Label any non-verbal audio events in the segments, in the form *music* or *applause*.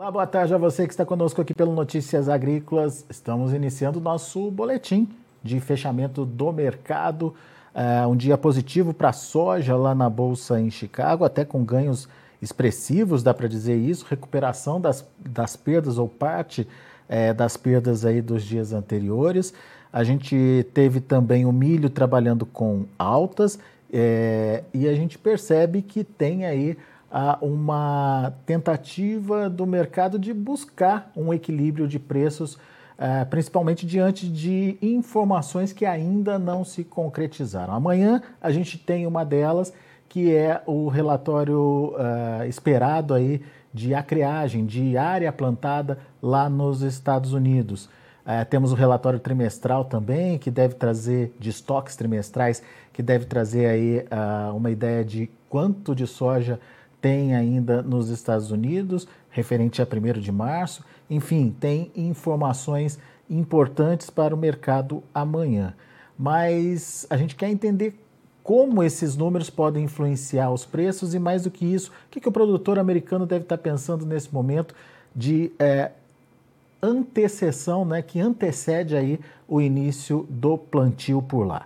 Olá, boa tarde a você que está conosco aqui pelo Notícias Agrícolas. Estamos iniciando nosso boletim de fechamento do mercado. É, um dia positivo para a soja lá na Bolsa em Chicago, até com ganhos expressivos, dá para dizer isso, recuperação das, das perdas ou parte é, das perdas aí dos dias anteriores. A gente teve também o milho trabalhando com altas é, e a gente percebe que tem aí uma tentativa do mercado de buscar um equilíbrio de preços, é, principalmente diante de informações que ainda não se concretizaram. Amanhã a gente tem uma delas, que é o relatório é, esperado aí de acreagem, de área plantada lá nos Estados Unidos. É, temos o relatório trimestral também, que deve trazer, de estoques trimestrais, que deve trazer aí uh, uma ideia de quanto de soja tem ainda nos Estados Unidos, referente a 1 de março. Enfim, tem informações importantes para o mercado amanhã. Mas a gente quer entender como esses números podem influenciar os preços e, mais do que isso, o que, que o produtor americano deve estar pensando nesse momento de é, antecessão, né, que antecede aí o início do plantio por lá.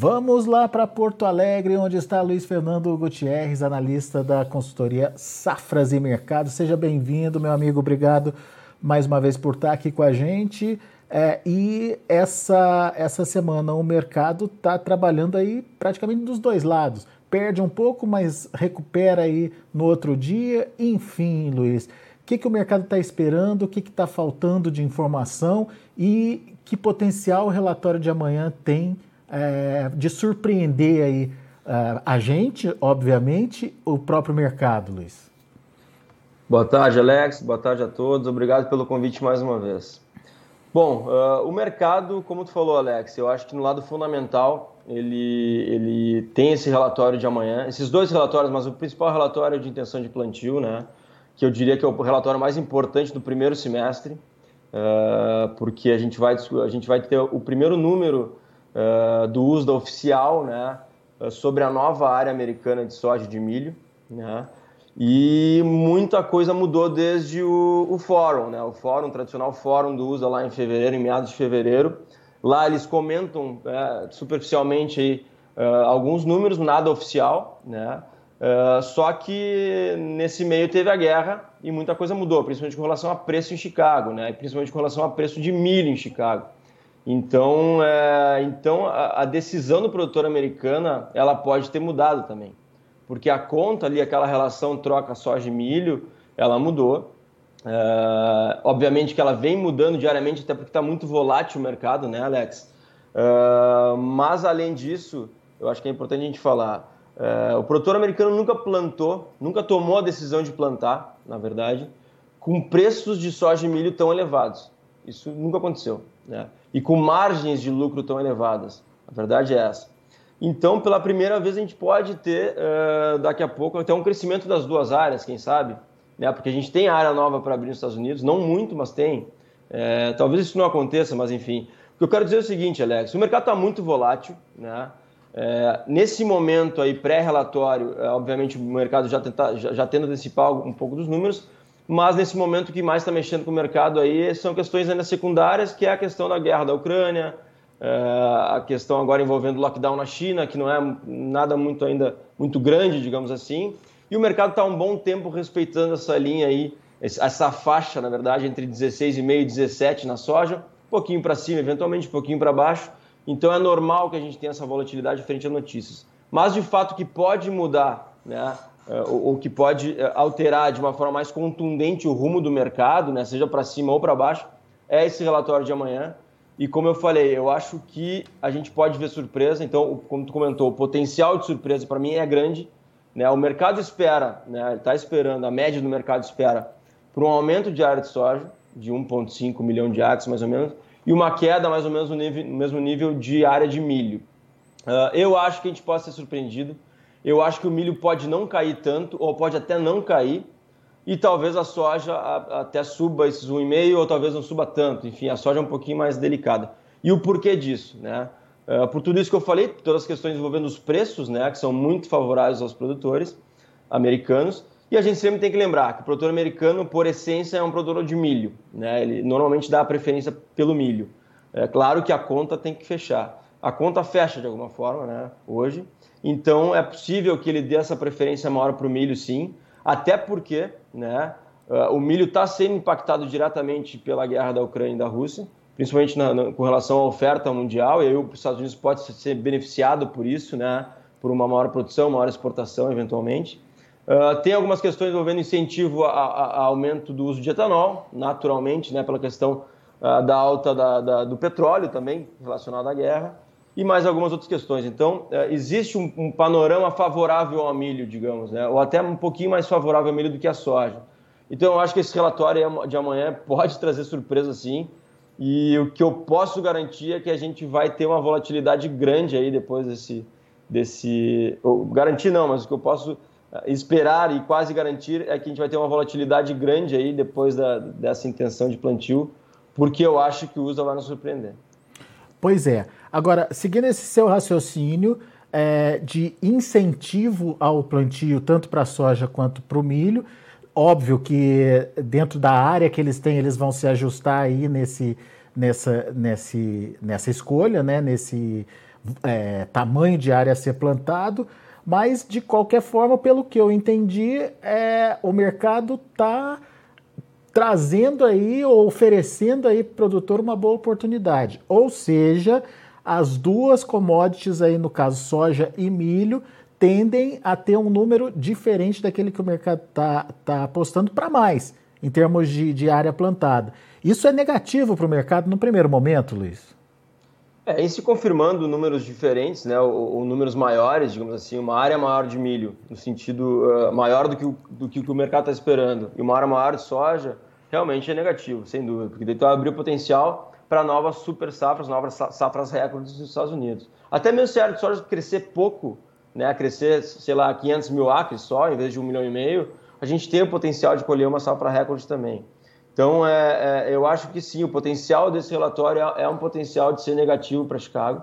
Vamos lá para Porto Alegre, onde está Luiz Fernando Gutierrez, analista da consultoria Safras e Mercado. Seja bem-vindo, meu amigo. Obrigado mais uma vez por estar aqui com a gente. É, e essa, essa semana o mercado está trabalhando aí praticamente dos dois lados. Perde um pouco, mas recupera aí no outro dia. Enfim, Luiz, o que, que o mercado está esperando, o que está faltando de informação e que potencial o relatório de amanhã tem é, de surpreender aí uh, a gente, obviamente, o próprio mercado, Luiz. Boa tarde, Alex. Boa tarde a todos. Obrigado pelo convite mais uma vez. Bom, uh, o mercado, como tu falou, Alex, eu acho que no lado fundamental ele, ele tem esse relatório de amanhã, esses dois relatórios, mas o principal relatório é de intenção de plantio, né? Que eu diria que é o relatório mais importante do primeiro semestre, uh, porque a gente vai a gente vai ter o primeiro número uh, do uso oficial, né, uh, sobre a nova área americana de soja e de milho, né, e muita coisa mudou desde o, o fórum, né, o fórum, o tradicional fórum do USA lá em fevereiro, em meados de fevereiro, lá eles comentam é, superficialmente aí, uh, alguns números, nada oficial, né, Uh, só que nesse meio teve a guerra e muita coisa mudou, principalmente com relação a preço em Chicago, né? principalmente com relação a preço de milho em Chicago. Então, é, então a, a, decisão do produtor americana ela pode ter mudado também, porque a conta ali, aquela relação troca soja e milho, ela mudou. É, obviamente que ela vem mudando diariamente, até porque está muito volátil o mercado, né, Alex? É, mas além disso, eu acho que é importante a gente falar. É, o produtor americano nunca plantou, nunca tomou a decisão de plantar, na verdade, com preços de soja e milho tão elevados. Isso nunca aconteceu. Né? E com margens de lucro tão elevadas. A verdade é essa. Então, pela primeira vez, a gente pode ter, uh, daqui a pouco, até um crescimento das duas áreas, quem sabe? Né? Porque a gente tem área nova para abrir nos Estados Unidos, não muito, mas tem. É, talvez isso não aconteça, mas enfim. O que eu quero dizer é o seguinte, Alex: o mercado está muito volátil. Né? É, nesse momento aí, pré-relatório, obviamente o mercado já, tenta, já, já tendo antecipar um pouco dos números, mas nesse momento o que mais está mexendo com o mercado aí são questões ainda secundárias, que é a questão da guerra da Ucrânia, é, a questão agora envolvendo o lockdown na China, que não é nada muito ainda muito grande, digamos assim, e o mercado está um bom tempo respeitando essa linha aí, essa faixa, na verdade, entre 16,5 e 17 na soja, um pouquinho para cima, eventualmente um pouquinho para baixo, então é normal que a gente tenha essa volatilidade frente a notícias. Mas de fato que pode mudar, né? É, ou, que pode é, alterar de uma forma mais contundente o rumo do mercado, né, seja para cima ou para baixo, é esse relatório de amanhã. E como eu falei, eu acho que a gente pode ver surpresa. Então, como tu comentou, o potencial de surpresa para mim é grande. Né? O mercado espera, né, está esperando, a média do mercado espera por um aumento de área de soja de 1,5 milhão de acres, mais ou menos, e uma queda mais ou menos no, nível, no mesmo nível de área de milho. Uh, eu acho que a gente pode ser surpreendido eu acho que o milho pode não cair tanto, ou pode até não cair, e talvez a soja até suba esses 1,5 ou talvez não suba tanto. Enfim, a soja é um pouquinho mais delicada. E o porquê disso, né? Uh, por tudo isso que eu falei, todas as questões envolvendo os preços, né, que são muito favoráveis aos produtores americanos, E a gente sempre tem que lembrar que o produtor americano, por essência, é um produtor de milho. Né? Ele normalmente dá a preferência pelo milho. É claro que a conta tem que fechar. A conta fecha de alguma forma né, hoje. Então é possível que ele dê essa preferência maior para o milho, sim. Até porque né, uh, o milho está sendo impactado diretamente pela guerra da Ucrânia e da Rússia, principalmente na, na, com relação à oferta mundial. E aí os Estados Unidos pode ser beneficiado por isso, né, por uma maior produção, maior exportação, eventualmente. Uh, tem algumas questões envolvendo incentivo a, aumento do uso de etanol, naturalmente, né, pela questão uh, da alta da, da, do petróleo também, relacionada à guerra, e mais algumas outras questões. Então, uh, existe um, um, panorama favorável ao milho, digamos, né, ou até um pouquinho mais favorável ao milho do que à soja. Então, eu acho que esse relatório de amanhã *laughs* pode trazer surpresa, sim, e o que eu posso garantir é que a gente vai ter uma volatilidade grande aí depois desse... desse garantir não, mas o que eu posso esperar e quase garantir é que a gente vai ter uma volatilidade grande aí depois da, dessa intenção de plantio, porque eu acho que o USA vai nos surpreender. Pois é. Agora, seguindo esse seu raciocínio é, de incentivo ao plantio, tanto para a soja quanto para o milho, óbvio que dentro da área que eles têm, eles vão se ajustar aí nesse, nessa, nesse, nessa escolha, né, nesse é, tamanho de área a ser plantado, mas, de qualquer forma, pelo que eu entendi, é, o mercado está trazendo aí, ou oferecendo aí para o produtor uma boa oportunidade. Ou seja, as duas commodities aí, no caso soja e milho, tendem a ter um número diferente daquele que o mercado está tá apostando para mais, em termos de, de área plantada. Isso é negativo para o mercado no primeiro momento, Luiz? É, em se confirmando números diferentes, né, ou, ou, números maiores, digamos assim, uma área maior de milho, no sentido uh, maior do que, o, do que o mercado está esperando, e uma área maior de soja, realmente é negativo, sem dúvida, porque daí tu abriu potencial para novas super safras, novas safras recordes dos Estados Unidos. Até mesmo se a área de soja crescer pouco, né, crescer, sei lá, 500 mil acres só, em vez de um milhão e meio, a gente tem o potencial de colher uma safra recorde também. Então, é, é, eu acho que sim, o potencial desse relatório é, é um potencial de ser negativo para Chicago,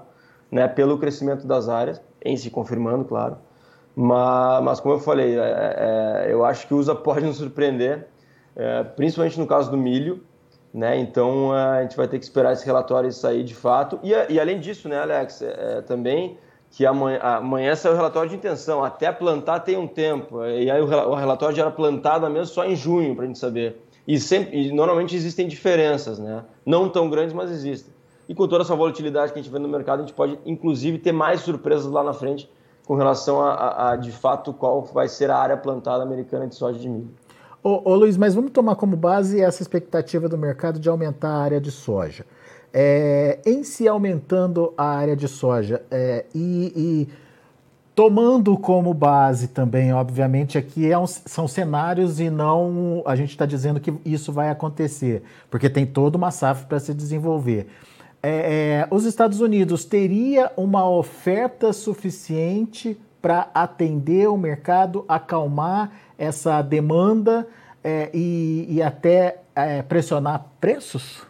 né, pelo crescimento das áreas, em se confirmando, claro. Mas, mas como eu falei, é, é, eu acho que o USA *laughs* pode nos surpreender, é, principalmente no caso do milho. Né, então, a gente vai ter que esperar esse relatório sair de fato. E, e além disso, né, Alex, também que amanhã, amanhã sai o relatório de intenção. Até plantar tem um tempo. E aí o, o relatório já era plantado mesmo só em junho, para a gente saber. E, sempre, e normalmente existem diferenças, né? Não tão grandes, mas existem. E com toda essa volatilidade que a gente vê no mercado, a gente pode, inclusive, ter mais surpresas lá na frente com relação a, a, a de fato, qual vai ser a área plantada americana de soja de milho. Ô, ô, Luiz, mas vamos tomar como base essa expectativa do mercado de aumentar a área de soja. É, em se aumentando a área de soja é, e, e Tomando como base também, obviamente, aqui é um, são cenários e não a gente está dizendo que isso vai acontecer, porque tem toda uma safra para se desenvolver. É, é, os Estados Unidos teria uma oferta suficiente para atender o mercado, acalmar essa demanda é, e, e, até é, pressionar preços?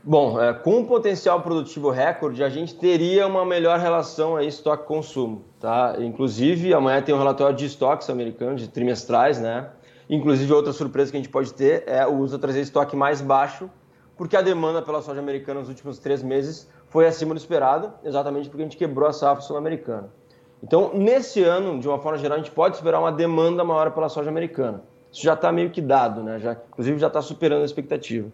Bom, é, com o potencial produtivo recorde, a gente teria uma melhor relação aí estoque-consumo, tá? Inclusive, amanhã tem um relatório de estoques americanos, de trimestrais, né? Inclusive, outra surpresa que a gente pode ter é o uso trazer estoque mais baixo, porque a demanda pela soja americana nos últimos três meses foi acima do esperado, exatamente porque a gente quebrou a safra sul-americana. Então, nesse ano, de uma forma geral, a gente pode esperar uma demanda maior pela soja americana. Isso já está meio que dado, né? Já, inclusive, já está superando a expectativa.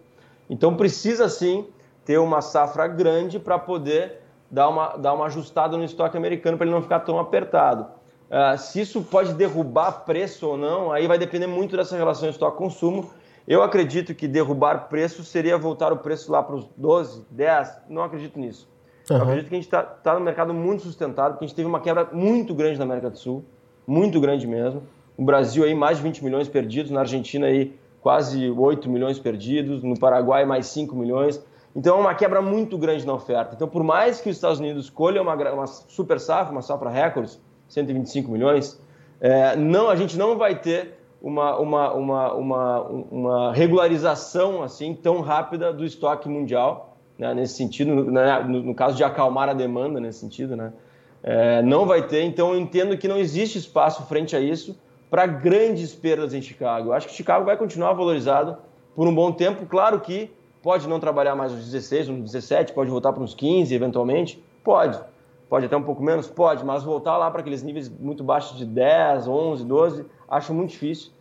Então precisa sim ter uma safra grande para poder dar uma, dar uma ajustada no estoque americano para ele não ficar tão apertado. Uh, se isso pode derrubar preço ou não, aí vai depender muito dessa relação estoque-consumo. Eu acredito que derrubar preço seria voltar o preço lá para os 12, 10, não acredito nisso. Uhum. Eu acredito que a gente está tá no mercado muito sustentado, porque a gente teve uma quebra muito grande na América do Sul, muito grande mesmo. O Brasil aí mais de 20 milhões perdidos, na Argentina aí quase 8 milhões perdidos, no Paraguai mais 5 milhões. Então é uma quebra muito grande na oferta. Então, por mais que os Estados Unidos escolham uma, uma super safra, uma safra recordes, 125 milhões, é, não, a gente não vai ter uma, uma, uma, uma, uma regularização assim tão rápida do estoque mundial, né, nesse sentido, no, né, no, no, caso de acalmar a demanda nesse sentido, né, é, não vai ter. Então, eu entendo que não existe espaço frente a isso para grandes perdas em Chicago. Eu acho que Chicago vai continuar valorizado por um bom tempo. Claro que pode não trabalhar mais os 16, uns 17, pode voltar para uns 15 eventualmente. Pode. Pode até um pouco menos? Pode, mas voltar lá para aqueles níveis muito baixos de 10, 11, 12, acho muito difícil.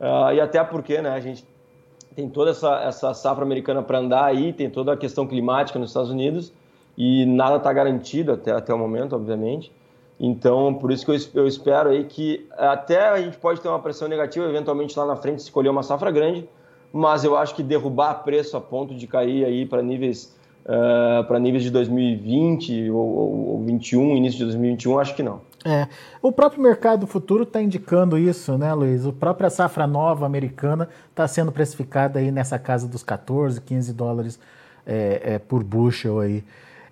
Uh, e até porque né, a gente tem toda essa, essa safra americana para andar aí, tem toda a questão climática nos Estados Unidos e nada está garantido até, até o momento, obviamente. Então, por isso que eu, eu espero aí que até a gente pode ter uma pressão negativa, eventualmente lá na frente escolher uma safra grande, mas eu acho que derrubar preço a ponto de cair aí para níveis uh, para níveis de 2020 ou, ou, ou 21, início de 2021, acho que não. É, o próprio mercado futuro está indicando isso, né, Luiz? A própria safra nova americana está sendo precificada aí nessa casa dos 14, 15 dólares é, é, por bushel aí.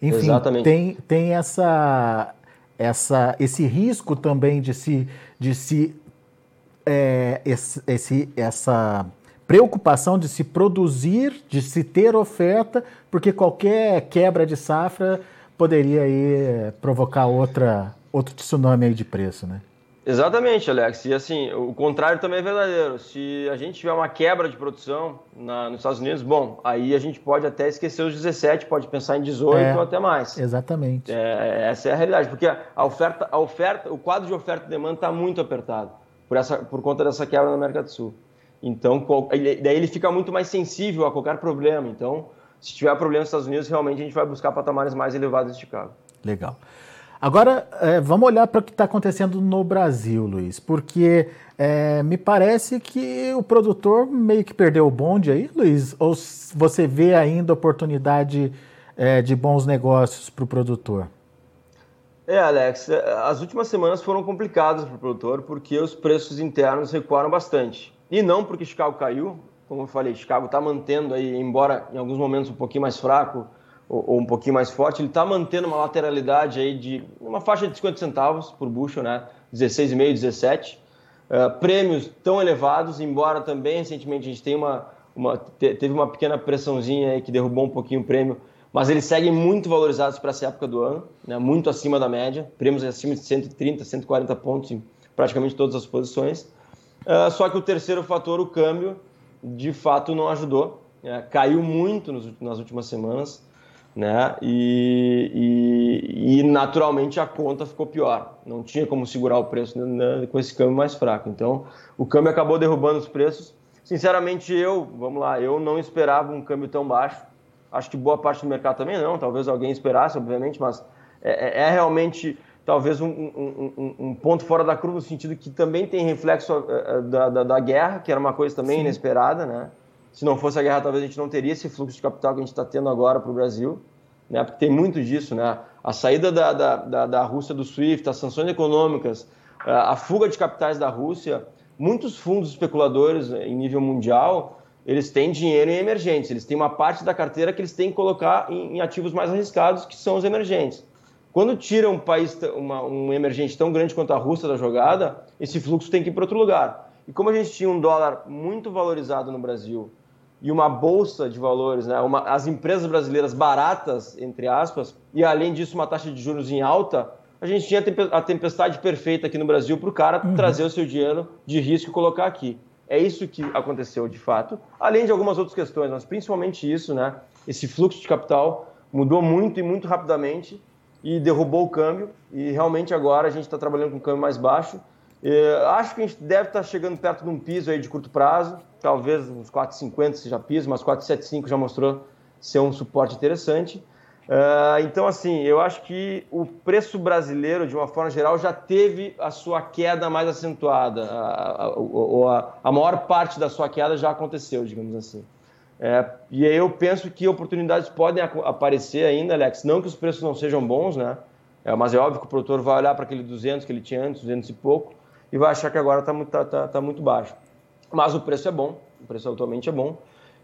Enfim, Exatamente. tem, tem essa, essa, esse risco também de se, de se é, esse, esse, essa preocupação de se produzir, de se ter oferta, porque qualquer quebra de safra poderia aí provocar outra, outro tsunami aí de preço, né? Exatamente, Alex. E assim, o contrário também é verdadeiro. Se a gente tiver uma quebra de produção na, nos Estados Unidos, bom, aí a gente pode até esquecer os 17, pode pensar em 18 é, ou até mais. Exatamente. É, essa é a realidade, porque a oferta, a oferta, o quadro de oferta e demanda está muito apertado por, essa, por conta dessa quebra na América do Sul. Então, daí ele fica muito mais sensível a qualquer problema. Então, se tiver problema nos Estados Unidos, realmente a gente vai buscar patamares mais elevados de Chicago. Legal. Agora, é, vamos olhar para o que está acontecendo no Brasil, Luiz, porque é, me parece que o produtor meio que perdeu o bonde aí, Luiz, ou você vê ainda oportunidade é, de bons negócios para o produtor? É, Alex, é, as últimas semanas foram complicadas para o produtor porque os preços internos recuaram bastante. E não porque Chicago caiu, como eu falei, Chicago está mantendo aí, embora em alguns momentos um pouquinho mais fraco, ou, ou um pouquinho mais forte, ele está mantendo uma lateralidade aí de uma faixa de 50 centavos por bushel, né? 16,5, 17. Uh, prêmios tão elevados, embora também recentemente a gente tenha uma, uma, teve uma pequena pressãozinha aí que derrubou um pouquinho o prêmio, mas eles seguem muito valorizados para essa época do ano, né? muito acima da média, prêmios acima de 130, 140 pontos em praticamente todas as posições. Uh, só que o terceiro fator, o câmbio, de fato não ajudou, né? caiu muito nos, nas últimas semanas né? E, e, e, naturalmente a conta ficou pior. Não tinha como segurar o preço né, com esse câmbio mais fraco. Então o câmbio acabou derrubando os preços. Sinceramente, eu, vamos lá, eu não esperava um câmbio tão baixo. Acho que boa parte do mercado também não. Talvez alguém esperasse, obviamente, mas é, é, é realmente talvez um, um, um, um, ponto fora da curva no sentido que também tem reflexo é, é, da, da, da guerra, que era uma coisa também Sim. inesperada, né? Se não fosse a guerra, talvez a gente não teria esse fluxo de capital que a gente está tendo agora para o Brasil, né? porque tem muito disso. Né? A saída da, da, da, da Rússia do SWIFT, as sanções econômicas, a fuga de capitais da Rússia, muitos fundos especuladores em nível mundial, eles têm dinheiro em emergentes, eles têm uma parte da carteira que eles têm que colocar em, em ativos mais arriscados, que são os emergentes. Quando tira um país, uma, um emergente tão grande quanto a Rússia da jogada, esse fluxo tem que ir para outro lugar. E como a gente tinha um dólar muito valorizado no Brasil e uma bolsa de valores, né? Uma, as empresas brasileiras baratas, entre aspas, e além disso uma taxa de juros em alta, a gente tinha a tempestade perfeita aqui no Brasil para o cara uhum. trazer o seu dinheiro de risco e colocar aqui. É isso que aconteceu de fato, além de algumas outras questões, mas principalmente isso, né? Esse fluxo de capital mudou muito e muito rapidamente e derrubou o câmbio. E realmente agora a gente está trabalhando com um câmbio mais baixo. Acho que a gente deve estar tá chegando perto de um piso aí de curto prazo talvez uns 4,50 seja piso, mas 4,75 já mostrou ser um suporte interessante. Uh, então, assim, eu acho que o preço brasileiro, de uma forma geral, já teve a sua queda mais acentuada. A, a, a, a maior parte da sua queda já aconteceu, digamos assim. É, e aí eu penso que oportunidades podem aparecer ainda, Alex. Não que os preços não sejam bons, né? É, mas é óbvio que o produtor vai olhar para aquele 200 que ele tinha antes, 200 e pouco, e vai achar que agora está muito, tá, tá, tá muito baixo. Mas o preço é bom, o preço atualmente é bom.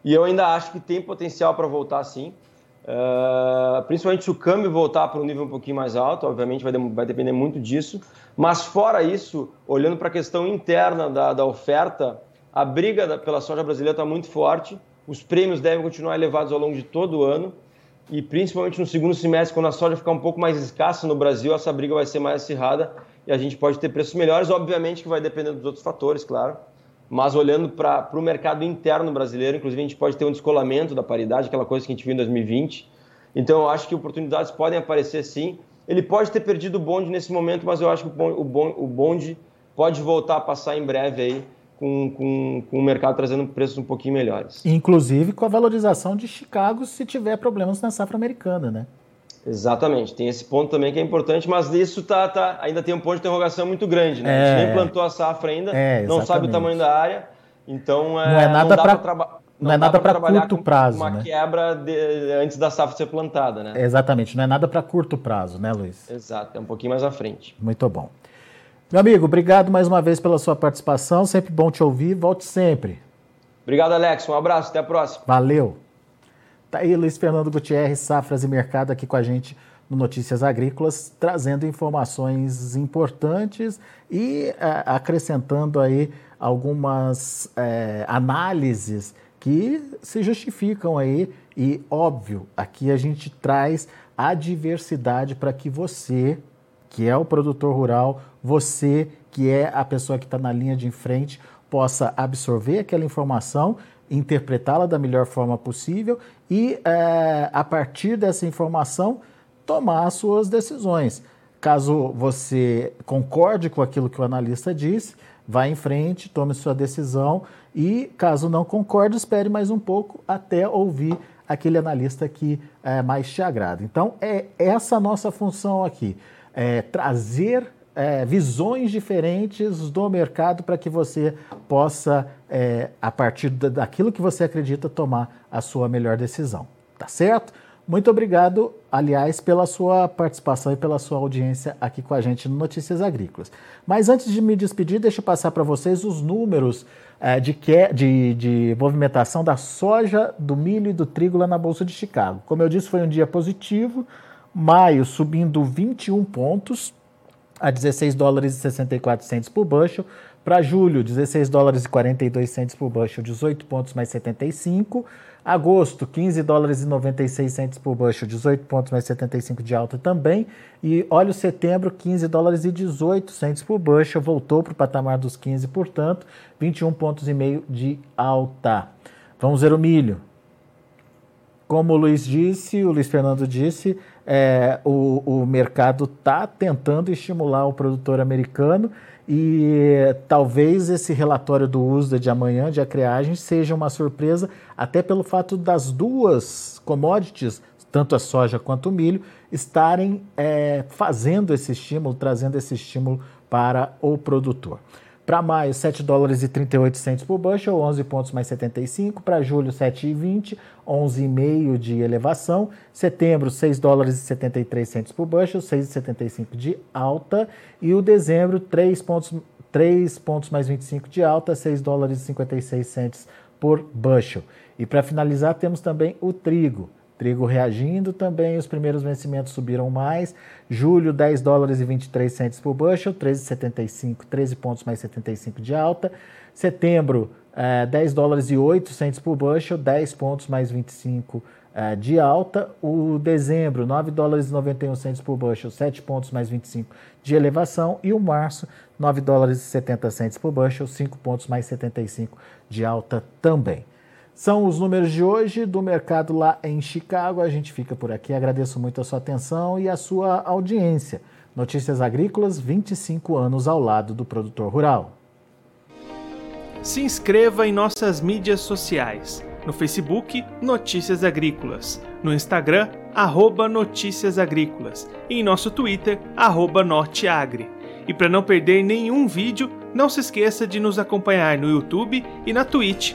E eu ainda acho que tem potencial para voltar sim. Uh, principalmente se o câmbio voltar para um nível um pouquinho mais alto, obviamente vai, de, vai depender muito disso. Mas fora isso, olhando para a questão interna da, da oferta, a briga da, pela soja brasileira está muito forte. Os prêmios devem continuar elevados ao longo de todo o ano. E principalmente no segundo semestre, quando a soja ficar um pouco mais escassa no Brasil, essa briga vai ser mais acirrada. E a gente pode ter preços melhores, obviamente que vai depender dos outros fatores, claro. Mas olhando para o mercado interno brasileiro, inclusive a gente pode ter um descolamento da paridade, aquela coisa que a gente viu em 2020. Então eu acho que oportunidades podem aparecer sim. Ele pode ter perdido o bonde nesse momento, mas eu acho que o bonde pode voltar a passar em breve aí com, com, com o mercado trazendo preços um pouquinho melhores. Inclusive com a valorização de Chicago se tiver problemas na safra americana, né? Exatamente, tem esse ponto também que é importante, mas isso tá, tá, ainda tem um ponto de interrogação muito grande, né? É, a gente nem é. plantou a safra ainda, é, não sabe o tamanho da área, então é, não é nada para não, não, é nada para curto prazo, uma né? quebra de, antes da safra ser plantada, né? Exatamente, não é nada para curto prazo, né, Luiz? Exato, é um pouquinho mais à frente. Muito bom. Meu amigo, obrigado mais uma vez pela sua participação. Sempre bom te ouvir. Volte sempre. Obrigado, Alex. Um abraço. Até a próxima. Valeu. Tá aí Luiz Fernando Gutierrez, Safras e Mercado, aqui com a gente no Notícias Agrícolas, trazendo informações importantes e é, acrescentando aí algumas é, análises que se justificam aí. E, óbvio, aqui a gente traz a diversidade para que você, que é o produtor rural, você, que é a pessoa que está na linha de frente, possa absorver aquela informação, interpretá-la da melhor forma possível e, é, a partir dessa informação, tomar as suas decisões. Caso você concorde com aquilo que o analista disse, vá em frente, tome sua decisão e, caso não concorde, espere mais um pouco até ouvir aquele analista que é, mais te agrada. Então, é essa a nossa função aqui, é trazer é, visões diferentes do mercado para que você possa, é, a partir daquilo que você acredita, tomar a sua melhor decisão. Tá certo? Muito obrigado, aliás, pela sua participação e pela sua audiência aqui com a gente no Notícias Agrícolas. Mas antes de me despedir, deixa eu passar para vocês os números é, de, que, de, de movimentação da soja, do milho e do trigo lá na Bolsa de Chicago. Como eu disse, foi um dia positivo. Maio subindo 21 pontos, a 16 dólares e 64 centos por bushel. Para julho, 16 dólares e 42 centos por bushel, 18 pontos mais 75. Agosto, 15 dólares e 96 centos por bushel, 18 pontos mais 75 de alta também. E olha o setembro, 15 dólares e 18 centos por bushel, voltou para o patamar dos 15, portanto, 21 pontos e meio de alta. Vamos ver o milho. Como o Luiz disse, o Luiz Fernando disse, é, o, o mercado está tentando estimular o produtor americano e talvez esse relatório do USDA de amanhã, de acreagem, seja uma surpresa, até pelo fato das duas commodities, tanto a soja quanto o milho, estarem é, fazendo esse estímulo, trazendo esse estímulo para o produtor. Para maio, 7 dólares e 38 centos por bushel, 11 pontos mais 75. Para julho, 7,20, 11,5 de elevação. Setembro, 6 dólares e 73 centos por bushel, 6,75 de alta. E o dezembro, 3 pontos, 3 pontos mais 25 de alta, 6 dólares e 56 centos por bushel. E para finalizar, temos também o trigo. Trigo reagindo também, os primeiros vencimentos subiram mais. Julho, 10 dólares e 23 centos por bushel, 13,75, 13 pontos mais 75 de alta. Setembro, eh, 10 dólares e 8 centos por bushel, 10 pontos mais 25 eh, de alta. O dezembro, 9 dólares e 91 centos por bushel, 7 pontos mais 25 de elevação. E o março, 9 dólares e 70 centos por bushel, 5 pontos mais 75 de alta também. São os números de hoje do mercado lá em Chicago. A gente fica por aqui. Agradeço muito a sua atenção e a sua audiência. Notícias Agrícolas, 25 anos ao lado do produtor rural. Se inscreva em nossas mídias sociais. No Facebook, Notícias Agrícolas. No Instagram, arroba Notícias Agrícolas. E em nosso Twitter, arroba Norteagri. E para não perder nenhum vídeo, não se esqueça de nos acompanhar no YouTube e na Twitch